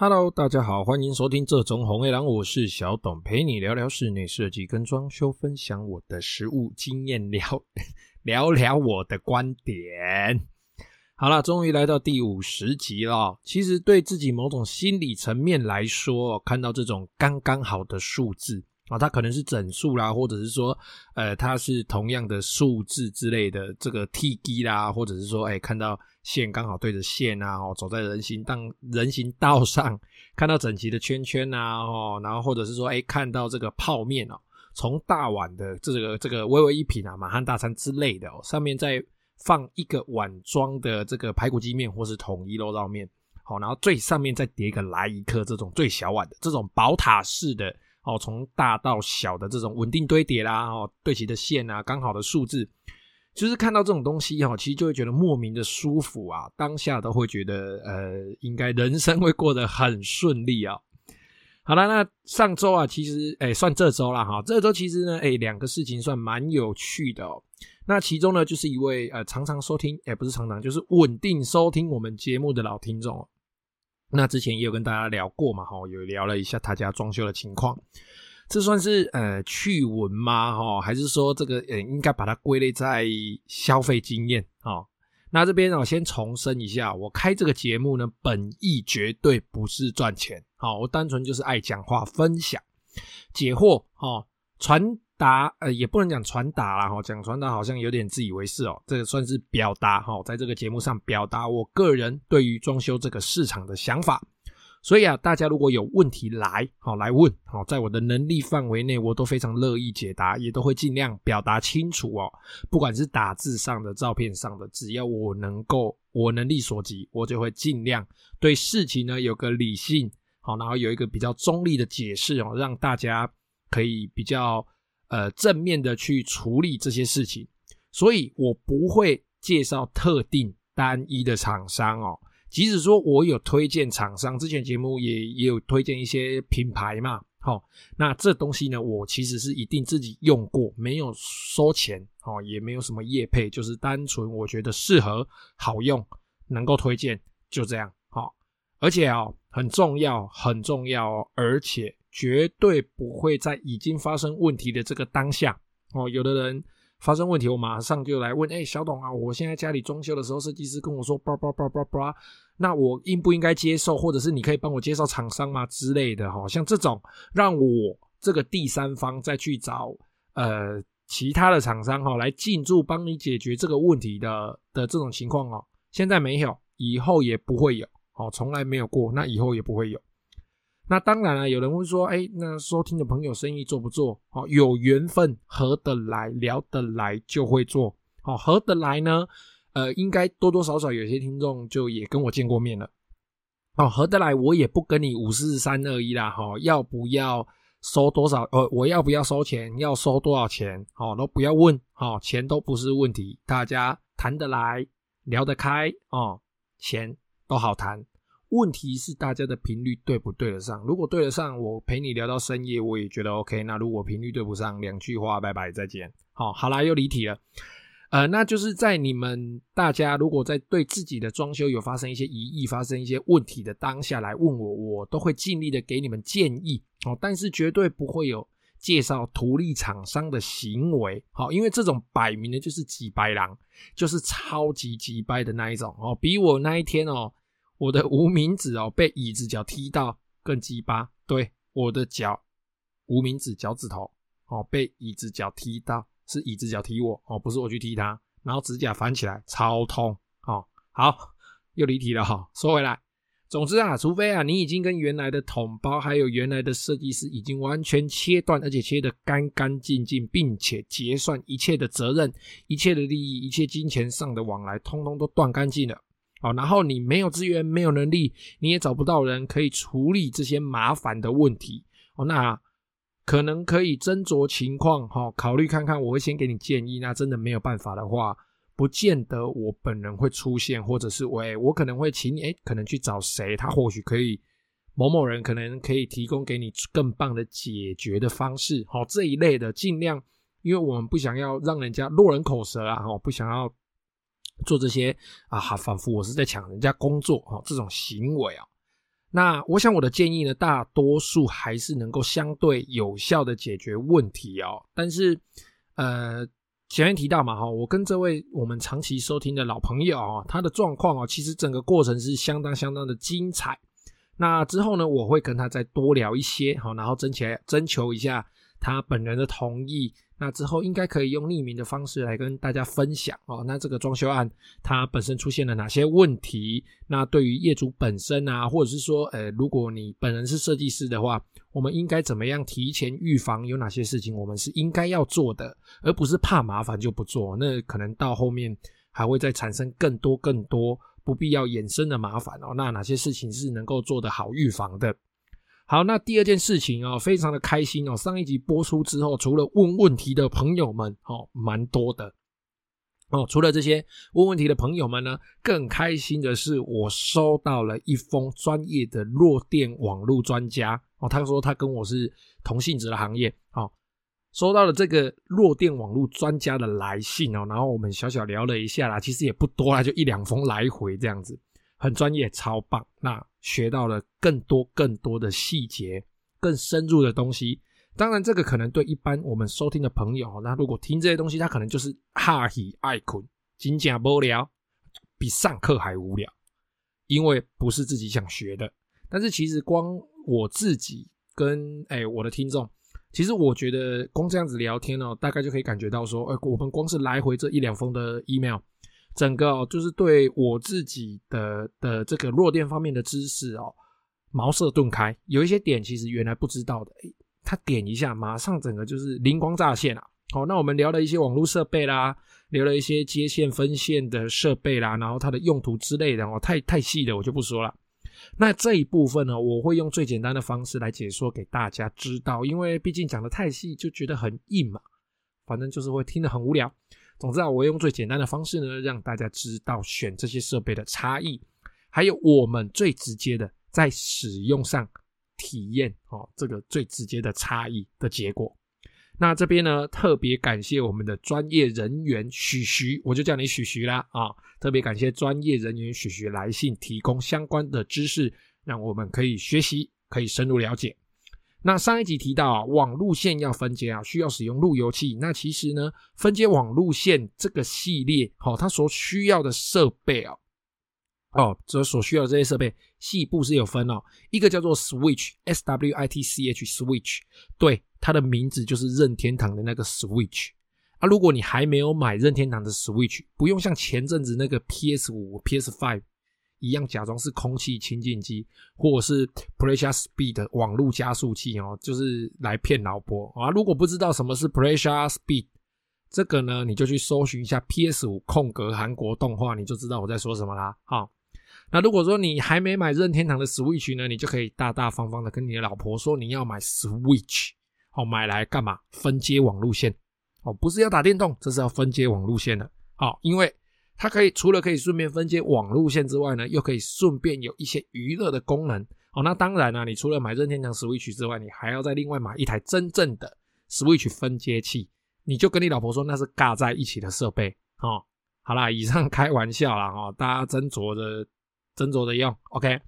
Hello，大家好，欢迎收听这种红黑狼，我是小董，陪你聊聊室内设计跟装修，分享我的实务经验，聊 聊聊我的观点。好了，终于来到第五十集了。其实对自己某种心理层面来说，看到这种刚刚好的数字。啊，它可能是整数啦，或者是说，呃，它是同样的数字之类的，这个 T G 啦，或者是说，哎、看到线刚好对着线啊，哦，走在人行道人行道上，看到整齐的圈圈啊，哦，然后或者是说，哎、看到这个泡面哦，从大碗的这个这个微微一品啊，满汉大餐之类的哦，上面再放一个碗装的这个排骨鸡面或是统一肉燥面，好，然后最上面再叠一个来一客这种最小碗的这种宝塔式的。哦，从大到小的这种稳定堆叠啦，哦，对齐的线啊，刚好的数字，就是看到这种东西哈，其实就会觉得莫名的舒服啊，当下都会觉得呃，应该人生会过得很顺利啊。好了，那上周啊，其实哎，算这周了哈，这周其实呢，哎，两个事情算蛮有趣的哦。那其中呢，就是一位呃，常常收听，哎，不是常常，就是稳定收听我们节目的老听众。那之前也有跟大家聊过嘛，哈，有聊了一下他家装修的情况，这算是呃趣闻吗？哈，还是说这个呃应该把它归类在消费经验？哈，那这边我先重申一下，我开这个节目呢，本意绝对不是赚钱，好，我单纯就是爱讲话、分享、解惑，哈，传。达呃也不能讲传达啦哈，讲传达好像有点自以为是哦。这个算是表达哈，在这个节目上表达我个人对于装修这个市场的想法。所以啊，大家如果有问题来好来问好，在我的能力范围内，我都非常乐意解答，也都会尽量表达清楚哦。不管是打字上的、照片上的，只要我能够我能力所及，我就会尽量对事情呢有个理性好，然后有一个比较中立的解释哦，让大家可以比较。呃，正面的去处理这些事情，所以我不会介绍特定单一的厂商哦。即使说我有推荐厂商，之前节目也也有推荐一些品牌嘛，好、哦，那这东西呢，我其实是一定自己用过，没有收钱哦，也没有什么业配，就是单纯我觉得适合、好用，能够推荐，就这样，好、哦，而且哦，很重要，很重要哦，而且。绝对不会在已经发生问题的这个当下哦。有的人发生问题，我马上就来问：哎，小董啊，我现在家里装修的时候，设计师跟我说，叭叭叭叭叭，那我应不应该接受？或者是你可以帮我介绍厂商吗？之类的哈，像这种让我这个第三方再去找呃其他的厂商哈来进驻帮你解决这个问题的的这种情况哦，现在没有，以后也不会有哦，从来没有过，那以后也不会有。那当然了，有人会说，哎、那收听的朋友生意做不做？好，有缘分，合得来，聊得来就会做。好，合得来呢，呃，应该多多少少有些听众就也跟我见过面了。哦，合得来，我也不跟你五四三二一啦。哈，要不要收多少？呃，我要不要收钱？要收多少钱？好，都不要问。好，钱都不是问题，大家谈得来，聊得开，哦，钱都好谈。问题是大家的频率对不对得上？如果对得上，我陪你聊到深夜，我也觉得 OK。那如果频率对不上，两句话，拜拜，再见。好，好啦，又离题了。呃，那就是在你们大家如果在对自己的装修有发生一些疑义、发生一些问题的当下来问我，我都会尽力的给你们建议。哦，但是绝对不会有介绍图利厂商的行为。好，因为这种摆明的就是机掰郎，就是超级机掰的那一种。哦，比我那一天哦。我的无名指哦，被椅子脚踢到更鸡巴。对，我的脚无名指脚趾头哦，被椅子脚踢到，是椅子脚踢我哦，不是我去踢他。然后指甲翻起来超痛哦。好，又离题了哈、哦。说回来，总之啊，除非啊你已经跟原来的桶包还有原来的设计师已经完全切断，而且切得干干净净，并且结算一切的责任、一切的利益、一切金钱上的往来，通通都断干净了。好，然后你没有资源，没有能力，你也找不到人可以处理这些麻烦的问题。哦，那可能可以斟酌情况，哈，考虑看看。我会先给你建议。那真的没有办法的话，不见得我本人会出现，或者是我，我可能会请你，诶，可能去找谁，他或许可以，某某人可能可以提供给你更棒的解决的方式。好，这一类的尽量，因为我们不想要让人家落人口舌啊，哈，不想要。做这些啊，仿佛我是在抢人家工作哈，这种行为啊，那我想我的建议呢，大多数还是能够相对有效的解决问题哦。但是，呃，前面提到嘛，哈，我跟这位我们长期收听的老朋友啊，他的状况啊，其实整个过程是相当相当的精彩。那之后呢，我会跟他再多聊一些，好，然后征求征求一下他本人的同意。那之后应该可以用匿名的方式来跟大家分享哦。那这个装修案它本身出现了哪些问题？那对于业主本身啊，或者是说，呃，如果你本人是设计师的话，我们应该怎么样提前预防？有哪些事情我们是应该要做的，而不是怕麻烦就不做？那可能到后面还会再产生更多更多不必要衍生的麻烦哦。那哪些事情是能够做得好预防的？好，那第二件事情哦，非常的开心哦。上一集播出之后，除了问问题的朋友们哦，蛮多的哦。除了这些问问题的朋友们呢，更开心的是，我收到了一封专业的弱电网络专家哦。他说他跟我是同性质的行业哦，收到了这个弱电网络专家的来信哦。然后我们小小聊了一下啦，其实也不多啦，就一两封来回这样子。很专业，超棒！那学到了更多更多的细节，更深入的东西。当然，这个可能对一般我们收听的朋友，那如果听这些东西，他可能就是哈喜爱困，真假无聊，比上课还无聊，因为不是自己想学的。但是其实光我自己跟哎、我的听众，其实我觉得光这样子聊天哦，大概就可以感觉到说，哎、欸，我们光是来回这一两封的 email。整个哦，就是对我自己的的这个弱电方面的知识哦，茅塞顿开。有一些点其实原来不知道的，他点一下，马上整个就是灵光乍现啊。好，那我们聊了一些网络设备啦，聊了一些接线分线的设备啦，然后它的用途之类的哦，太太细的我就不说了。那这一部分呢，我会用最简单的方式来解说给大家知道，因为毕竟讲得太细就觉得很硬嘛，反正就是会听得很无聊。总之啊，我用最简单的方式呢，让大家知道选这些设备的差异，还有我们最直接的在使用上体验哦，这个最直接的差异的结果。那这边呢，特别感谢我们的专业人员许徐，我就叫你许徐啦啊！特别感谢专业人员许徐来信提供相关的知识，让我们可以学习，可以深入了解。那上一集提到啊，网路线要分接啊，需要使用路由器。那其实呢，分接网路线这个系列，好，它所需要的设备啊，哦，这所需要的这些设备，细部是有分哦。一个叫做 switch，s w i t c h，switch，对，它的名字就是任天堂的那个 switch。啊，如果你还没有买任天堂的 switch，不用像前阵子那个 PS 五、PS Five。一样假装是空气清净机，或者是 Pressure Speed 网络加速器哦，就是来骗老婆啊！如果不知道什么是 Pressure Speed，这个呢，你就去搜寻一下 PS 五空格韩国动画，你就知道我在说什么啦。好，那如果说你还没买任天堂的 Switch 呢，你就可以大大方方的跟你的老婆说你要买 Switch，好，买来干嘛？分接网路线哦，不是要打电动，这是要分接网路线的。好，因为。它可以除了可以顺便分接网路线之外呢，又可以顺便有一些娱乐的功能哦。那当然啊，你除了买任天堂 Switch 之外，你还要再另外买一台真正的 Switch 分接器。你就跟你老婆说那是尬在一起的设备哦。好啦，以上开玩笑啦哦，大家斟酌的斟酌的用。OK，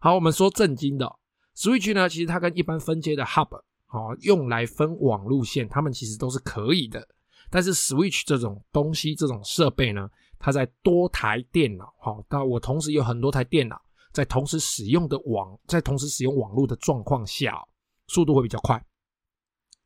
好，我们说正经的 Switch 呢，其实它跟一般分接的 Hub 哦，用来分网路线，它们其实都是可以的。但是 Switch 这种东西，这种设备呢，它在多台电脑，好，但我同时有很多台电脑在同时使用的网，在同时使用网络的状况下，速度会比较快。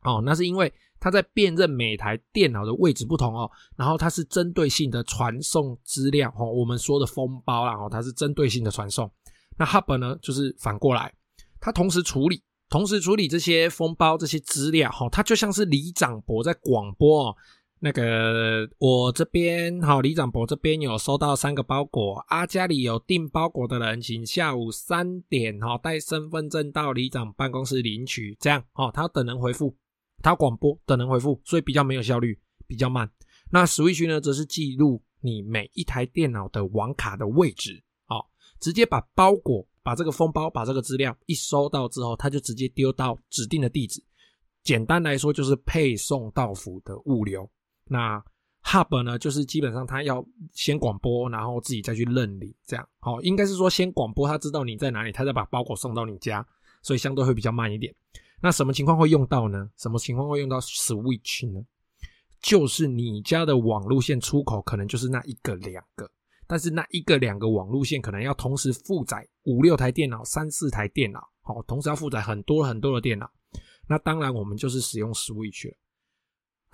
哦，那是因为它在辨认每台电脑的位置不同哦，然后它是针对性的传送资料哦，我们说的封包啦哦，它是针对性的传送。那 Hub 呢，就是反过来，它同时处理，同时处理这些封包这些资料哈，它就像是里长伯在广播哦。那个，我这边好，李长伯这边有收到三个包裹啊，家里有订包裹的人，请下午三点哈带身份证到李长办公室领取，这样哦，他要等人回复，他广播等人回复，所以比较没有效率，比较慢。那 Switch 呢，则是记录你每一台电脑的网卡的位置，哦，直接把包裹，把这个封包，把这个资料一收到之后，他就直接丢到指定的地址。简单来说，就是配送到府的物流。那 Hub 呢，就是基本上它要先广播，然后自己再去认领，这样。好，应该是说先广播，他知道你在哪里，他再把包裹送到你家，所以相对会比较慢一点。那什么情况会用到呢？什么情况会用到 Switch 呢？就是你家的网路线出口可能就是那一个两个，但是那一个两个网路线可能要同时负载五六台电脑、三四台电脑，好，同时要负载很多很多的电脑。那当然我们就是使用 Switch 了。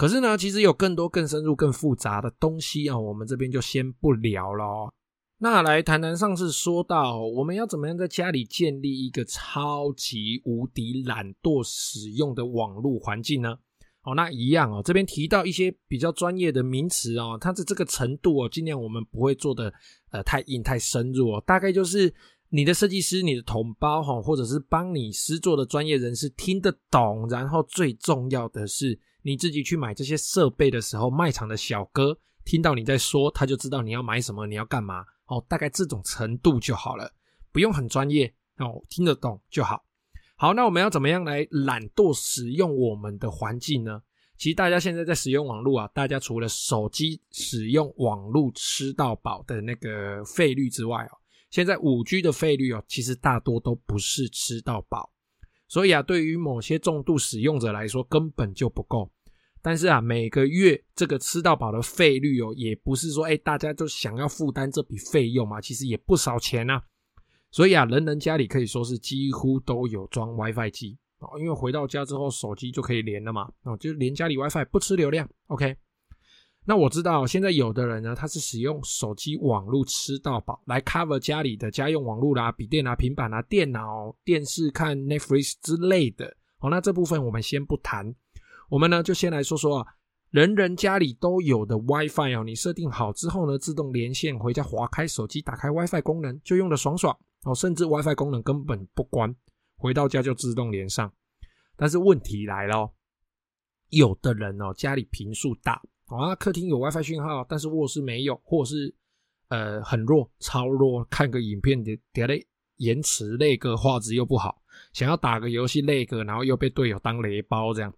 可是呢，其实有更多更深入、更复杂的东西啊，我们这边就先不聊了。那来谈谈上次说到我们要怎么样在家里建立一个超级无敌懒惰使用的网络环境呢？哦，那一样哦，这边提到一些比较专业的名词哦，它的这个程度哦，尽量我们不会做的呃太硬太深入哦，大概就是你的设计师、你的同胞哈，或者是帮你师作的专业人士听得懂，然后最重要的是你自己去买这些设备的时候，卖场的小哥听到你在说，他就知道你要买什么，你要干嘛哦，大概这种程度就好了，不用很专业哦，听得懂就好。好，那我们要怎么样来懒惰使用我们的环境呢？其实大家现在在使用网络啊，大家除了手机使用网络吃到饱的那个费率之外哦，现在五 G 的费率哦，其实大多都不是吃到饱，所以啊，对于某些重度使用者来说根本就不够。但是啊，每个月这个吃到饱的费率哦，也不是说哎，大家都想要负担这笔费用嘛，其实也不少钱啊。所以啊，人人家里可以说是几乎都有装 WiFi 机哦，因为回到家之后手机就可以连了嘛，哦，就连家里 WiFi 不吃流量。OK，那我知道现在有的人呢，他是使用手机网络吃到饱来 cover 家里的家用网络啦、笔电啊、平板啊、电脑、电视看 Netflix 之类的。哦，那这部分我们先不谈，我们呢就先来说说啊，人人家里都有的 WiFi 哦，你设定好之后呢，自动连线回家，划开手机，打开 WiFi 功能，就用的爽爽。哦，甚至 WiFi 功能根本不关，回到家就自动连上。但是问题来了，有的人哦，家里频数大，啊，客厅有 WiFi 讯号，但是卧室没有，或是呃很弱、超弱，看个影片的点嘞延迟那个画质又不好，想要打个游戏那个，然后又被队友当雷包这样。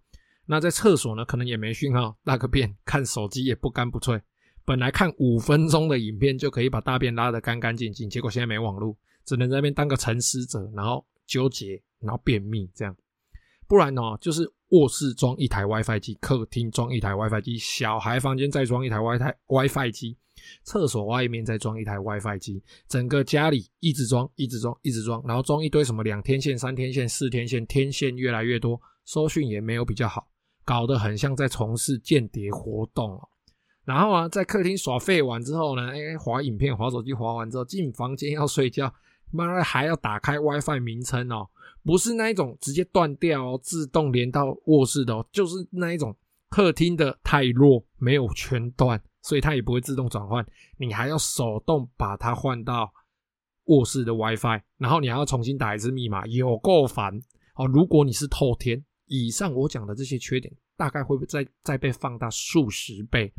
那在厕所呢，可能也没讯号，大个便看手机也不干不脆。本来看五分钟的影片就可以把大便拉得干干净净，结果现在没网络。只能在那边当个沉思者，然后纠结，然后便秘这样，不然哦，就是卧室装一台 WiFi 机，客厅装一台 WiFi 机，小孩房间再装一台 WiFi WiFi 机，厕所外面再装一台 WiFi 机，整个家里一直装，一直装，一直装，然后装一堆什么两天线、三天线、四天线，天线越来越多，收讯也没有比较好，搞得很像在从事间谍活动哦。然后啊，在客厅耍废完之后呢，哎，滑影片、滑手机，滑完之后进房间要睡觉。妈的，还要打开 WiFi 名称哦，不是那一种直接断掉哦，自动连到卧室的哦，就是那一种客厅的太弱，没有全断，所以它也不会自动转换，你还要手动把它换到卧室的 WiFi，然后你还要重新打一次密码，有够烦哦。如果你是透天，以上我讲的这些缺点，大概会不会再再被放大数十倍，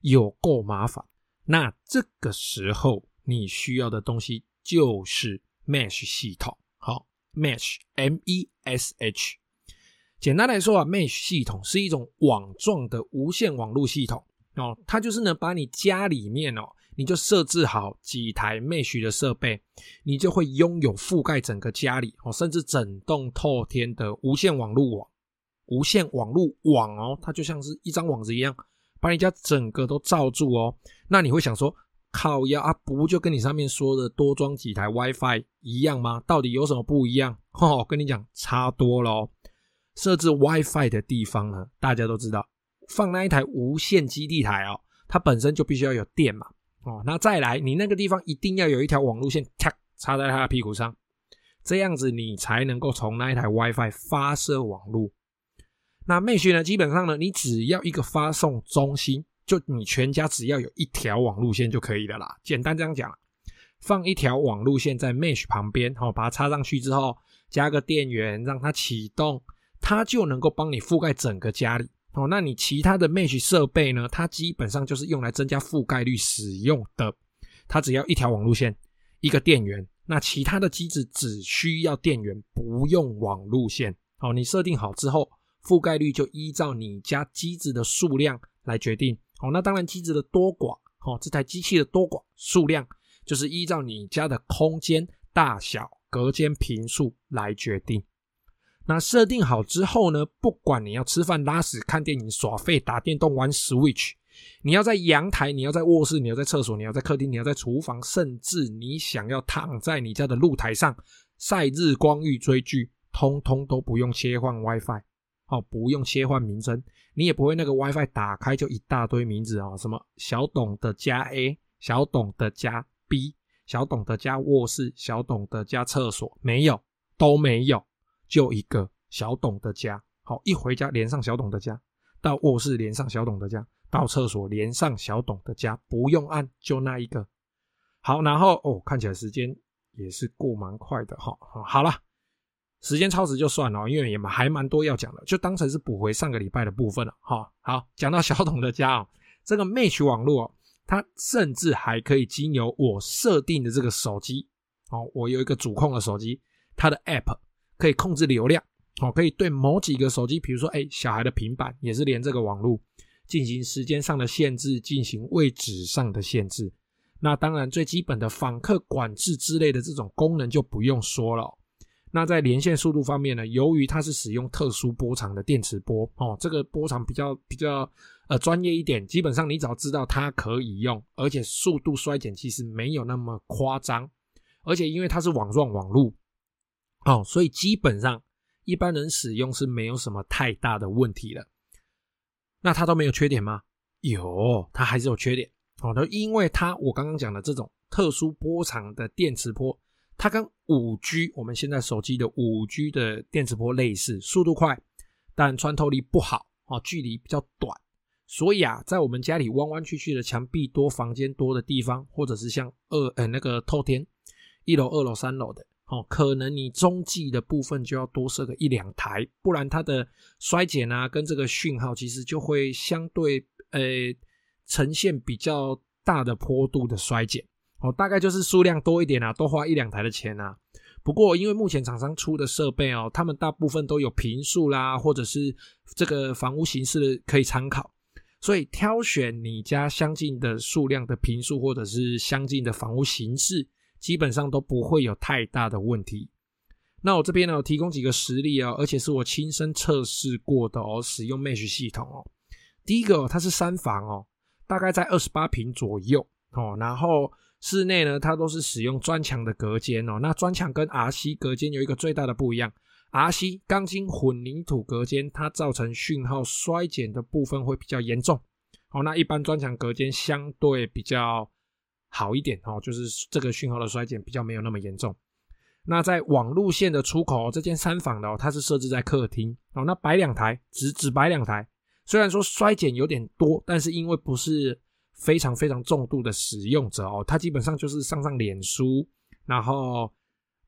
有够麻烦。那这个时候你需要的东西。就是 Mesh 系统，，Mesh，M E S H。简单来说啊，Mesh 系统是一种网状的无线网络系统哦。它就是呢，把你家里面哦，你就设置好几台 Mesh 的设备，你就会拥有覆盖整个家里哦，甚至整栋透天的无线网络网。无线网络网哦，它就像是一张网子一样，把你家整个都罩住哦。那你会想说，靠腰啊，不就跟你上面说的多装几台 WiFi 一样吗？到底有什么不一样？哦，我跟你讲，差多了哦。设置 WiFi 的地方呢，大家都知道，放那一台无线基地台哦，它本身就必须要有电嘛。哦，那再来，你那个地方一定要有一条网路线，咔，插在它的屁股上，这样子你才能够从那一台 WiFi 发射网路。那 Mesh 呢，基本上呢，你只要一个发送中心。就你全家只要有一条网路线就可以了啦。简单这样讲，放一条网路线在 Mesh 旁边，好，把它插上去之后，加个电源让它启动，它就能够帮你覆盖整个家里。哦，那你其他的 Mesh 设备呢？它基本上就是用来增加覆盖率使用的。它只要一条网路线，一个电源，那其他的机子只需要电源，不用网路线。好，你设定好之后，覆盖率就依照你家机子的数量来决定。好，那当然机子的多寡，好，这台机器的多寡数量，就是依照你家的空间大小、隔间频数来决定。那设定好之后呢，不管你要吃饭、拉屎、看电影、耍废、打电动、玩 Switch，你要在阳台，你要在卧室，你要在厕所，你要在客厅，你要在厨房，甚至你想要躺在你家的露台上晒日光浴追剧，通通都不用切换 WiFi，哦，不用切换名称，你也不会那个 WiFi 打开就一大堆名字啊、哦，什么小董的加 A，小董的加 B，小董的加卧室，小董的加厕所，没有，都没有。就一个小董的家，好，一回家连上小董的家，到卧室连上小董的家，到厕所连上小董的家，不用按，就那一个。好，然后哦，看起来时间也是过蛮快的哈。好了，时间超时就算了，因为也还蛮多要讲的，就当成是补回上个礼拜的部分了哈。好，讲到小董的家哦，这个 Mesh 网络，它甚至还可以经由我设定的这个手机哦，我有一个主控的手机，它的 App。可以控制流量，哦，可以对某几个手机，比如说，哎，小孩的平板也是连这个网络，进行时间上的限制，进行位置上的限制。那当然，最基本的访客管制之类的这种功能就不用说了。那在连线速度方面呢，由于它是使用特殊波长的电磁波，哦，这个波长比较比较呃专业一点，基本上你只要知道它可以用，而且速度衰减其实没有那么夸张，而且因为它是网状网络。哦，所以基本上一般人使用是没有什么太大的问题了。那它都没有缺点吗？有，它还是有缺点。好的，因为它我刚刚讲的这种特殊波长的电磁波，它跟五 G 我们现在手机的五 G 的电磁波类似，速度快，但穿透力不好，哦，距离比较短。所以啊，在我们家里弯弯曲曲的墙壁多、房间多的地方，或者是像二呃那个透天一楼、二楼、三楼的。哦，可能你中继的部分就要多设个一两台，不然它的衰减啊，跟这个讯号其实就会相对呃呈现比较大的坡度的衰减。哦，大概就是数量多一点啊，多花一两台的钱啊。不过因为目前厂商出的设备哦，他们大部分都有坪数啦，或者是这个房屋形式可以参考，所以挑选你家相近的数量的坪数，或者是相近的房屋形式。基本上都不会有太大的问题。那我这边呢，有提供几个实例啊，而且是我亲身测试过的哦，使用 Mesh 系统哦。第一个，它是三房哦，大概在二十八坪左右哦。然后室内呢，它都是使用砖墙的隔间哦。那砖墙跟 RC 隔间有一个最大的不一样，RC 钢筋混凝土隔间，它造成讯号衰减的部分会比较严重。哦，那一般砖墙隔间相对比较。好一点哦，就是这个讯号的衰减比较没有那么严重。那在网路线的出口，这间三房的哦，它是设置在客厅哦，那摆两台，只只摆两台。虽然说衰减有点多，但是因为不是非常非常重度的使用者哦，它基本上就是上上脸书，然后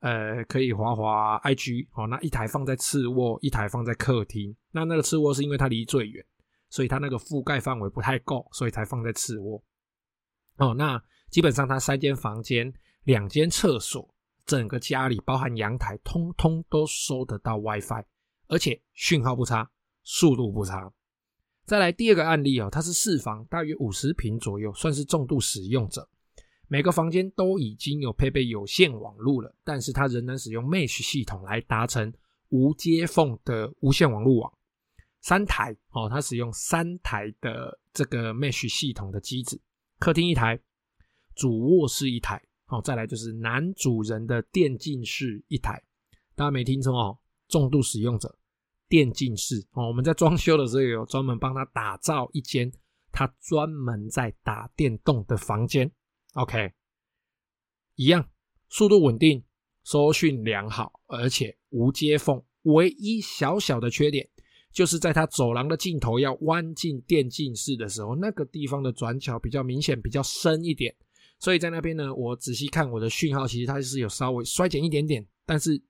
呃可以滑滑 IG 哦，那一台放在次卧，一台放在客厅。那那个次卧是因为它离最远，所以它那个覆盖范围不太够，所以才放在次卧。哦，那。基本上，它三间房间、两间厕所，整个家里包含阳台，通通都收得到 WiFi，而且讯号不差，速度不差。再来第二个案例哦，它是四房，大约五十平左右，算是重度使用者。每个房间都已经有配备有线网络了，但是它仍然使用 Mesh 系统来达成无接缝的无线网络网。三台哦，它使用三台的这个 Mesh 系统的机子，客厅一台。主卧室一台，好，再来就是男主人的电竞室一台，大家没听错哦，重度使用者电竞室。哦，我们在装修的时候有专门帮他打造一间他专门在打电动的房间，OK，一样，速度稳定，收讯良好，而且无接缝，唯一小小的缺点就是在他走廊的尽头要弯进电竞室的时候，那个地方的转角比较明显，比较深一点。所以在那边呢，我仔细看我的讯号，其实它是有稍微衰减一点点，但是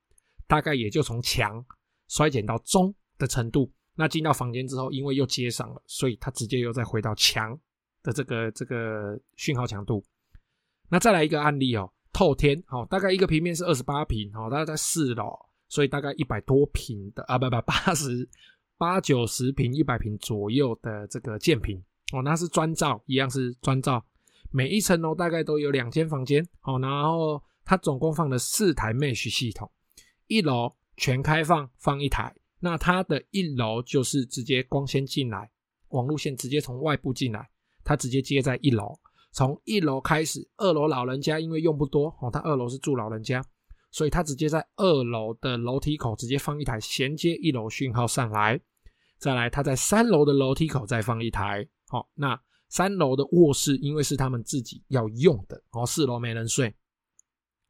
大概也就从强衰减到中的程度。那进到房间之后，因为又接上了，所以它直接又再回到强的这个这个讯号强度。那再来一个案例哦，透天，哦，大概一个平面是二十八平哦，大概在四楼，所以大概一百多平的啊，不不，八十八九十平、一百平左右的这个建平。哦，那是砖造，一样是砖造。每一层楼大概都有两间房间，哦，然后它总共放了四台 Mesh 系统，一楼全开放放一台，那它的一楼就是直接光纤进来，网路线直接从外部进来，它直接接在一楼，从一楼开始，二楼老人家因为用不多，哦，他二楼是住老人家，所以他直接在二楼的楼梯口直接放一台衔接一楼讯号上来，再来他在三楼的楼梯口再放一台，好，那。三楼的卧室因为是他们自己要用的，哦，四楼没人睡，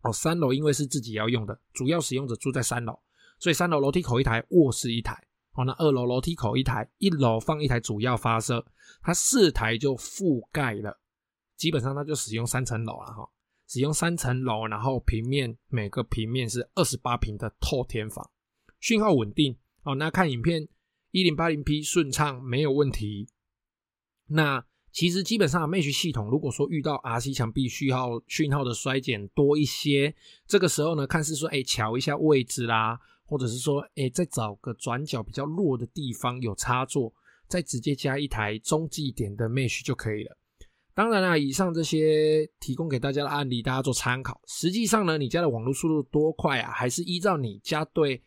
哦，三楼因为是自己要用的，主要使用者住在三楼，所以三楼楼梯口一台，卧室一台，哦，那二楼楼梯口一台，一楼放一台主要发射，它四台就覆盖了，基本上它就使用三层楼了哈，使用三层楼，然后平面每个平面是二十八平的透天房，讯号稳定，哦，那看影片一零八零 P 顺畅没有问题，那。其实基本上，Mesh 系统如果说遇到 RC 墙壁讯号讯号的衰减多一些，这个时候呢，看是说，哎，调一下位置啦，或者是说，哎，再找个转角比较弱的地方有插座，再直接加一台中继点的 Mesh 就可以了。当然啦，以上这些提供给大家的案例，大家做参考。实际上呢，你家的网络速度多快啊，还是依照你家对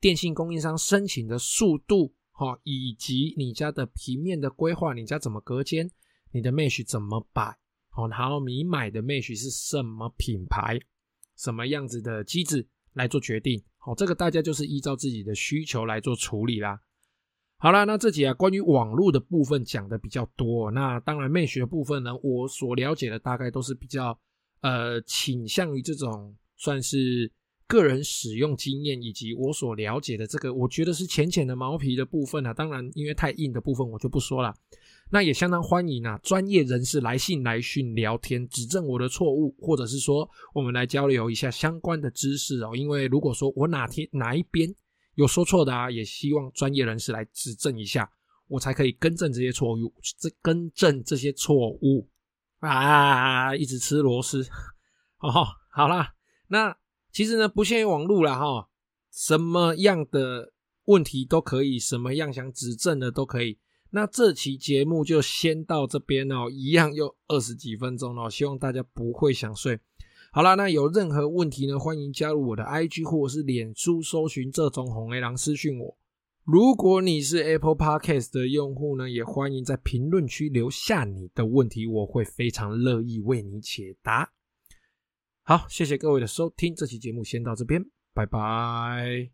电信供应商申请的速度，哈，以及你家的平面的规划，你家怎么隔间。你的 Mesh 怎么摆？哦，然后你买的 Mesh 是什么品牌、什么样子的机子来做决定？哦，这个大家就是依照自己的需求来做处理啦。好啦，那这集啊，关于网络的部分讲的比较多。那当然，Mesh 的部分呢，我所了解的大概都是比较呃倾向于这种算是个人使用经验，以及我所了解的这个，我觉得是浅浅的毛皮的部分啊。当然，因为太硬的部分我就不说了。那也相当欢迎啊，专业人士来信来讯聊天，指正我的错误，或者是说我们来交流一下相关的知识哦。因为如果说我哪天哪一边有说错的啊，也希望专业人士来指正一下，我才可以更正这些错误，这更正这些错误啊！一直吃螺丝 哦，好啦，那其实呢，不限于网络啦哈，什么样的问题都可以，什么样想指正的都可以。那这期节目就先到这边哦，一样又二十几分钟了，希望大家不会想睡。好啦，那有任何问题呢，欢迎加入我的 IG 或者是脸书搜寻这种红 A 狼私讯我。如果你是 Apple Podcast 的用户呢，也欢迎在评论区留下你的问题，我会非常乐意为你解答。好，谢谢各位的收听，这期节目先到这边，拜拜。